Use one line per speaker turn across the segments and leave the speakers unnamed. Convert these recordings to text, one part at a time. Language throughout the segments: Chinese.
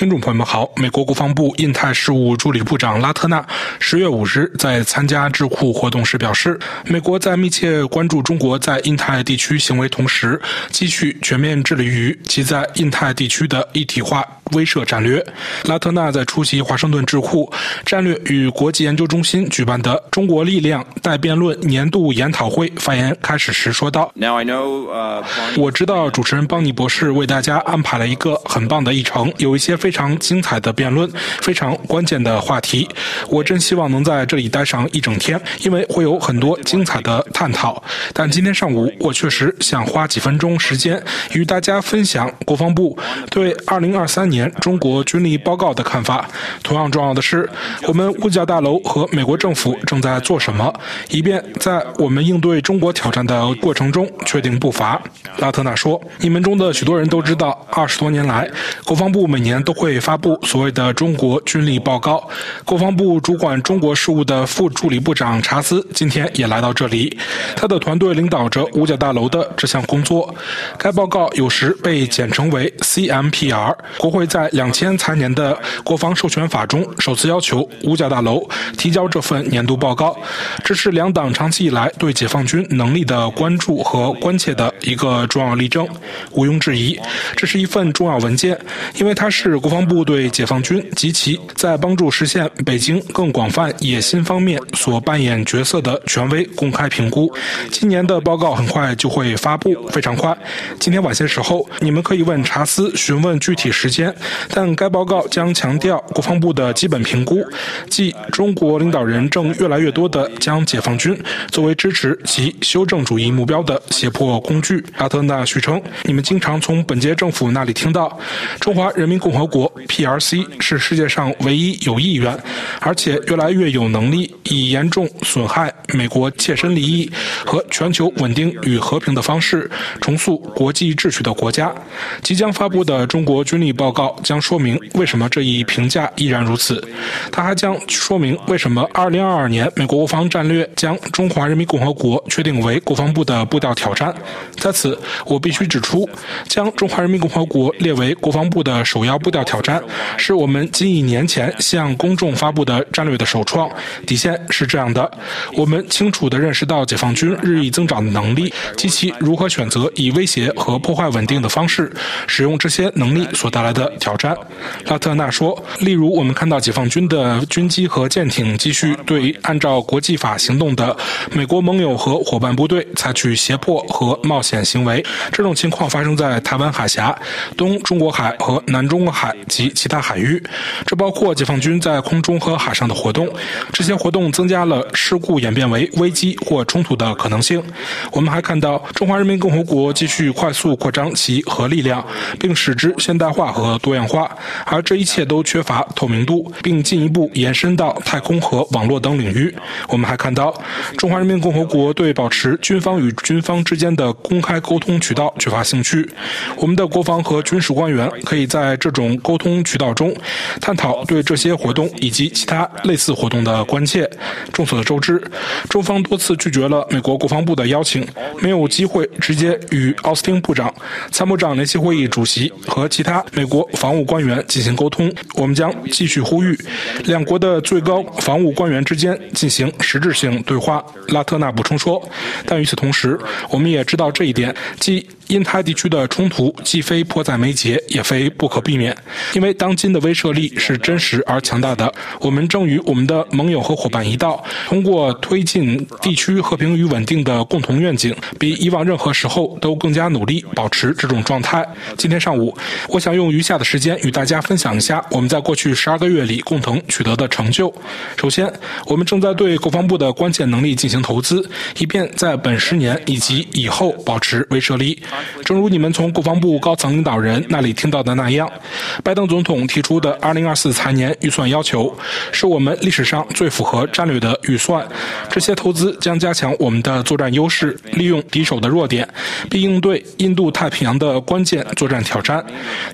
听众朋友们好，美国国防部印太事务助理部长拉特纳十月五日在参加智库活动时表示，美国在密切关注中国在印太地区行为同时，继续全面致力于其在印太地区的一体化。威慑战略。拉特纳在出席华盛顿智库战略与国际研究中心举办的“中国力量”待辩论年度研讨会发言开始时说道：“我知道主持人邦尼博士为大家安排了一个很棒的议程，有一些非非常精彩的辩论，非常关键的话题。我真希望能在这里待上一整天，因为会有很多精彩的探讨。但今天上午，我确实想花几分钟时间与大家分享国防部对2023年。”中国军力报告的看法。同样重要的是，我们五角大楼和美国政府正在做什么，以便在我们应对中国挑战的过程中确定步伐。拉特纳说：“你们中的许多人都知道，二十多年来，国防部每年都会发布所谓的中国军力报告。国防部主管中国事务的副助理部长查斯今天也来到这里，他的团队领导着五角大楼的这项工作。该报告有时被简称为 CMPR。国会。”在两千财年的国防授权法中，首次要求五角大楼提交这份年度报告，这是两党长期以来对解放军能力的关注和关切的一个重要例证。毋庸置疑，这是一份重要文件，因为它是国国防部对解放军及其在帮助实现北京更广泛野心方面所扮演角色的权威公开评估。今年的报告很快就会发布，非常快。今天晚些时候，你们可以问查斯询问具体时间。但该报告将强调国防部的基本评估，即中国领导人正越来越多地将解放军作为支持其修正主义目标的胁迫工具。阿特纳续称：“你们经常从本届政府那里听到，中华人民共和国 （PRC） 是世界上唯一有意愿，而且越来越有能力以严重损害美国切身利益和全球稳定与和平的方式重塑国际秩序的国家。”即将发布的中国军力报告。将说明为什么这一评价依然如此。它还将说明为什么2022年美国国防战略将中华人民共和国确定为国防部的步调挑战。在此，我必须指出，将中华人民共和国列为国防部的首要步调挑战，是我们近一年前向公众发布的战略的首创。底线是这样的：我们清楚地认识到解放军日益增长的能力及其如何选择以威胁和破坏稳定的方式使用这些能力所带来的。挑战，拉特纳说：“例如，我们看到解放军的军机和舰艇继续对按照国际法行动的美国盟友和伙伴部队采取胁迫和冒险行为。这种情况发生在台湾海峡、东中国海和南中国海及其他海域。这包括解放军在空中和海上的活动。这些活动增加了事故演变为危机或冲突的可能性。我们还看到中华人民共和国继续快速扩张其核力量，并使之现代化和多样。”化，而这一切都缺乏透明度，并进一步延伸到太空和网络等领域。我们还看到，中华人民共和国对保持军方与军方之间的公开沟通渠道缺乏兴趣。我们的国防和军事官员可以在这种沟通渠道中探讨对这些活动以及其他类似活动的关切。众所周知，中方多次拒绝了美国国防部的邀请，没有机会直接与奥斯汀部长、参谋长联席会议主席和其他美国防。务官员进行沟通，我们将继续呼吁两国的最高防务官员之间进行实质性对话。拉特纳补充说，但与此同时，我们也知道这一点，即。印太地区的冲突既非迫在眉睫，也非不可避免，因为当今的威慑力是真实而强大的。我们正与我们的盟友和伙伴一道，通过推进地区和平与稳定的共同愿景，比以往任何时候都更加努力保持这种状态。今天上午，我想用余下的时间与大家分享一下我们在过去十二个月里共同取得的成就。首先，我们正在对国防部的关键能力进行投资，以便在本十年以及以后保持威慑力。正如你们从国防部高层领导人那里听到的那样，拜登总统提出的2024财年预算要求是我们历史上最符合战略的预算。这些投资将加强我们的作战优势，利用敌手的弱点，并应对印度太平洋的关键作战挑战。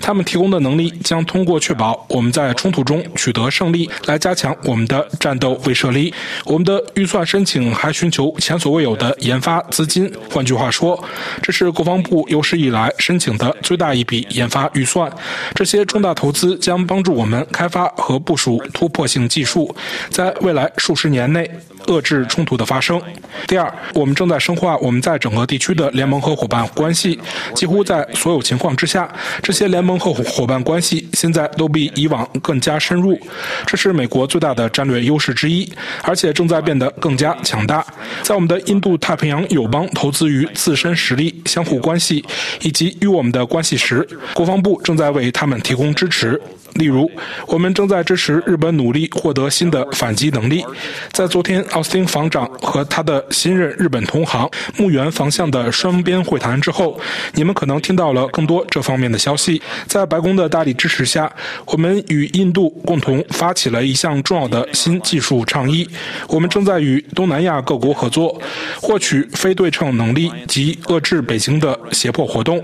他们提供的能力将通过确保我们在冲突中取得胜利，来加强我们的战斗威慑力。我们的预算申请还寻求前所未有的研发资金。换句话说，这是国防部。有史以来申请的最大一笔研发预算。这些重大投资将帮助我们开发和部署突破性技术，在未来数十年内。遏制冲突的发生。第二，我们正在深化我们在整个地区的联盟和伙伴关系。几乎在所有情况之下，这些联盟和伙伴关系现在都比以往更加深入。这是美国最大的战略优势之一，而且正在变得更加强大。在我们的印度太平洋友邦投资于自身实力、相互关系以及与我们的关系时，国防部正在为他们提供支持。例如，我们正在支持日本努力获得新的反击能力。在昨天，奥斯汀防长和他的新任日本同行木原防相的双边会谈之后，你们可能听到了更多这方面的消息。在白宫的大力支持下，我们与印度共同发起了一项重要的新技术倡议。我们正在与东南亚各国合作，获取非对称能力及遏制北京的胁迫活动。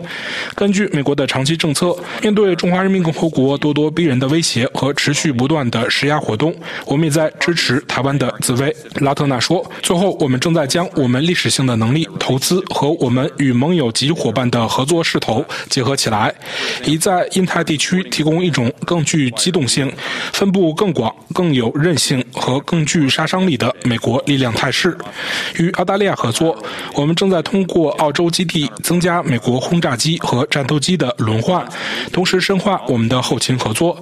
根据美国的长期政策，面对中华人民共和国咄咄逼人的威胁和持续不断的施压活动，我们也在支持台湾的自卫。拉特纳说：“最后，我们正在将我们历史性的能力、投资和我们与盟友及伙伴的合作势头结合起来，以在印太地区提供一种更具机动性、分布更广、更有韧性和更具杀伤力的美国力量态势。与澳大利亚合作，我们正在通过澳洲基地增加美国轰炸机和战斗机的轮换，同时深化我们的后勤合作。”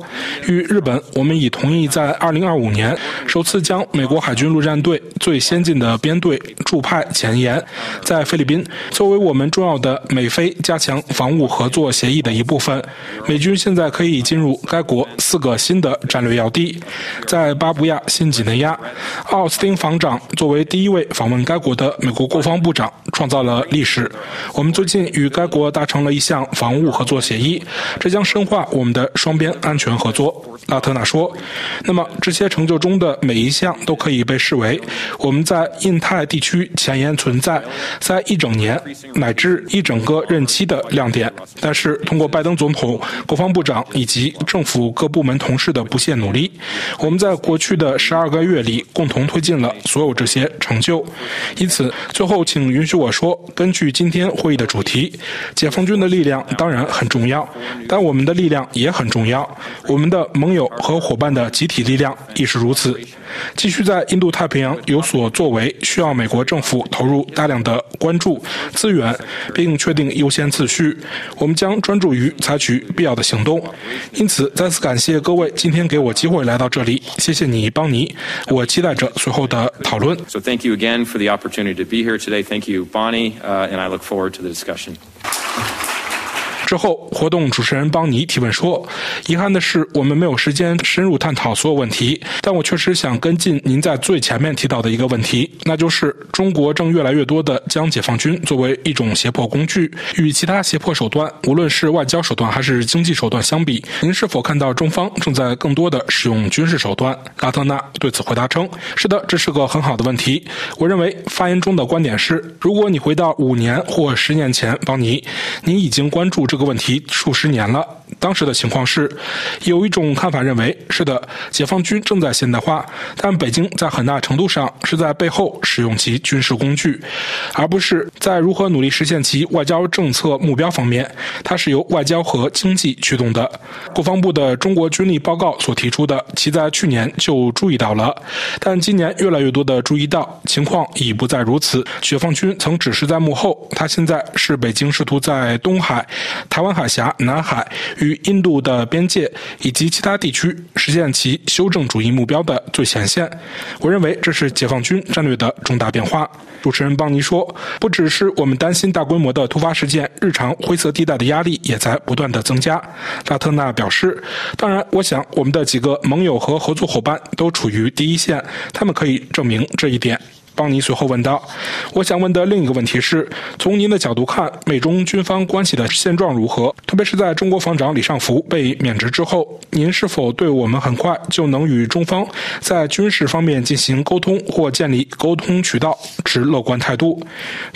与日本，我们已同意在2025年首次将美国海军陆战队最先进的编队驻派前沿，在菲律宾，作为我们重要的美菲加强防务合作协议的一部分。美军现在可以进入该国四个新的战略要地，在巴布亚新几内亚。奥斯汀防长作为第一位访问该国的美国国防部长，创造了历史。我们最近与该国达成了一项防务合作协议，这将深化我们的双边安。全合作，拉特纳说。那么这些成就中的每一项都可以被视为我们在印太地区前沿存在在一整年乃至一整个任期的亮点。但是，通过拜登总统、国防部长以及政府各部门同事的不懈努力，我们在过去的十二个月里共同推进了所有这些成就。因此，最后请允许我说，根据今天会议的主题，解放军的力量当然很重要，但我们的力量也很重要。我们的盟友和伙伴的集体力量亦是如此。继续在印度太平洋有所作为，需要美国政府投入大量的关注资源，并确定优先次序。我们将专注于采取必要的行动。因此，再次感谢各位今天给我机会来到这里。谢谢你，邦尼。我期待着随后的讨论。
So thank you again for the opportunity to be here today. Thank you, Bonnie, and I look forward to the discussion.
之后，活动主持人邦尼提问说：“遗憾的是，我们没有时间深入探讨所有问题，但我确实想跟进您在最前面提到的一个问题，那就是中国正越来越多地将解放军作为一种胁迫工具，与其他胁迫手段，无论是外交手段还是经济手段相比，您是否看到中方正在更多地使用军事手段？”拉特纳对此回答称：“是的，这是个很好的问题。我认为发言中的观点是，如果你回到五年或十年前，邦尼，您已经关注这个。”个问题数十年了。当时的情况是，有一种看法认为，是的，解放军正在现代化，但北京在很大程度上是在背后使用其军事工具，而不是在如何努力实现其外交政策目标方面，它是由外交和经济驱动的。国防部的中国军力报告所提出的，其在去年就注意到了，但今年越来越多的注意到，情况已不再如此。解放军曾只是在幕后，他现在是北京试图在东海、台湾海峡、南海。与印度的边界以及其他地区实现其修正主义目标的最前线，我认为这是解放军战略的重大变化。主持人邦尼说：“不只是我们担心大规模的突发事件，日常灰色地带的压力也在不断的增加。”拉特纳表示：“当然，我想我们的几个盟友和合作伙伴都处于第一线，他们可以证明这一点。”邦尼随后问道：“我想问的另一个问题是，从您的角度看，美中军方关系的现状如何？特别是在中国防长李尚福被免职之后，您是否对我们很快就能与中方在军事方面进行沟通或建立沟通渠道持乐观态度？”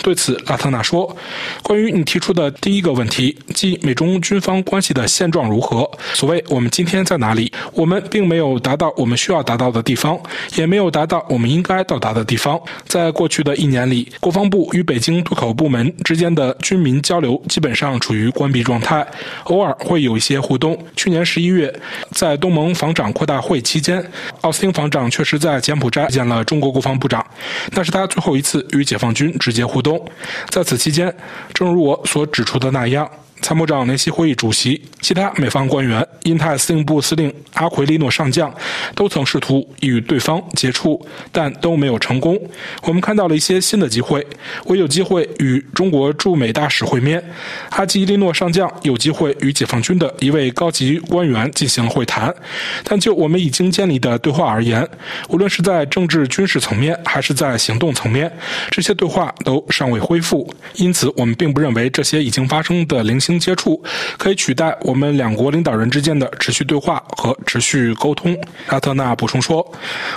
对此，拉特纳说：“关于你提出的第一个问题，即美中军方关系的现状如何？所谓我们今天在哪里？我们并没有达到我们需要达到的地方，也没有达到我们应该到达的地方。”在过去的一年里，国防部与北京对口部门之间的军民交流基本上处于关闭状态，偶尔会有一些互动。去年十一月，在东盟防长扩大会期间，奥斯汀防长确实在柬埔寨见了中国国防部长，那是他最后一次与解放军直接互动。在此期间，正如我所指出的那样。参谋长联席会议主席、其他美方官员、印太司令部司令阿奎利诺上将都曾试图与对方接触，但都没有成功。我们看到了一些新的机会，我有机会与中国驻美大使会面，阿基利诺上将有机会与解放军的一位高级官员进行会谈。但就我们已经建立的对话而言，无论是在政治军事层面还是在行动层面，这些对话都尚未恢复。因此，我们并不认为这些已经发生的零星。接触可以取代我们两国领导人之间的持续对话和持续沟通。阿特纳补充说：“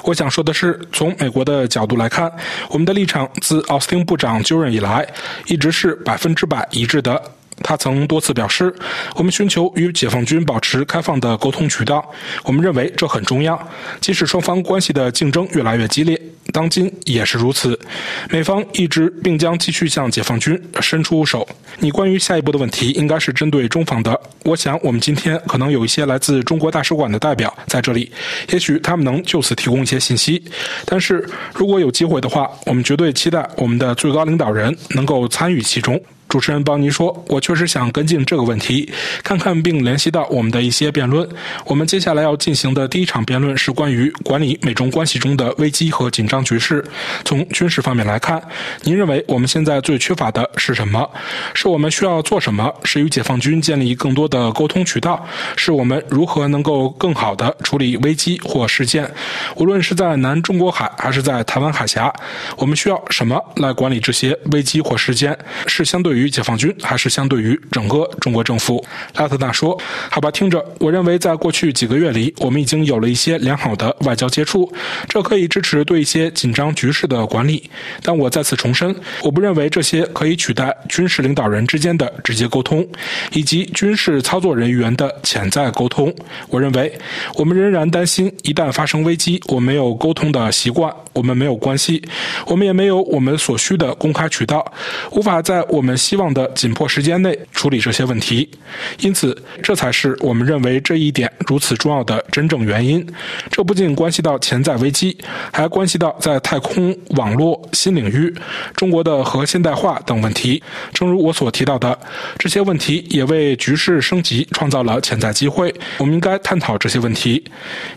我想说的是，从美国的角度来看，我们的立场自奥斯汀部长就任以来一直是百分之百一致的。”他曾多次表示，我们寻求与解放军保持开放的沟通渠道。我们认为这很重要，即使双方关系的竞争越来越激烈，当今也是如此。美方一直并将继续向解放军伸出手。你关于下一步的问题应该是针对中方的。我想我们今天可能有一些来自中国大使馆的代表在这里，也许他们能就此提供一些信息。但是如果有机会的话，我们绝对期待我们的最高领导人能够参与其中。主持人邦尼说：“我确实想跟进这个问题，看看并联系到我们的一些辩论。我们接下来要进行的第一场辩论是关于管理美中关系中的危机和紧张局势。从军事方面来看，您认为我们现在最缺乏的是什么？是我们需要做什么？是与解放军建立更多的沟通渠道？是我们如何能够更好地处理危机或事件？无论是在南中国海还是在台湾海峡，我们需要什么来管理这些危机或事件？是相对于？”解放军还是相对于整个中国政府，拉特纳说：“好吧，听着，我认为在过去几个月里，我们已经有了一些良好的外交接触，这可以支持对一些紧张局势的管理。但我再次重申，我不认为这些可以取代军事领导人之间的直接沟通，以及军事操作人员的潜在沟通。我认为，我们仍然担心，一旦发生危机，我们没有沟通的习惯，我们没有关系，我们也没有我们所需的公开渠道，无法在我们。”希望的紧迫时间内处理这些问题，因此这才是我们认为这一点如此重要的真正原因。这不仅关系到潜在危机，还关系到在太空、网络、新领域、中国的核现代化等问题。正如我所提到的，这些问题也为局势升级创造了潜在机会。我们应该探讨这些问题。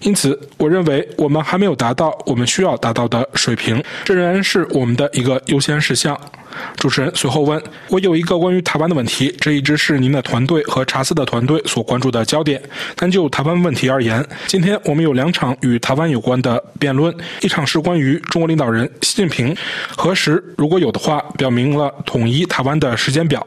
因此，我认为我们还没有达到我们需要达到的水平，这仍然是我们的一个优先事项。主持人随后问：“我有一个关于台湾的问题，这一直是您的团队和查斯的团队所关注的焦点。但就台湾问题而言，今天我们有两场与台湾有关的辩论，一场是关于中国领导人习近平何时如果有的话表明了统一台湾的时间表，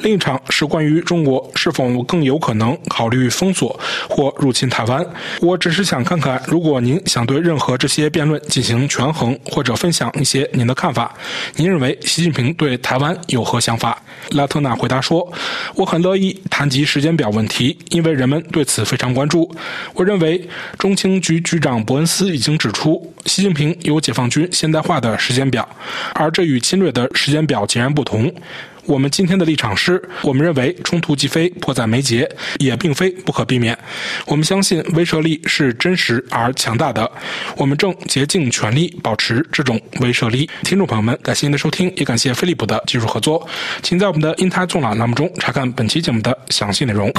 另一场是关于中国是否更有可能考虑封锁或入侵台湾。我只是想看看，如果您想对任何这些辩论进行权衡或者分享一些您的看法，您认为习近平平？”对台湾有何想法？拉特纳回答说：“我很乐意谈及时间表问题，因为人们对此非常关注。我认为中情局局长伯恩斯已经指出，习近平有解放军现代化的时间表，而这与侵略的时间表截然不同。”我们今天的立场是，我们认为冲突既非迫在眉睫，也并非不可避免。我们相信威慑力是真实而强大的，我们正竭尽全力保持这种威慑力。听众朋友们，感谢您的收听，也感谢飞利浦的技术合作。请在我们的英台纵览栏目中查看本期节目的详细内容。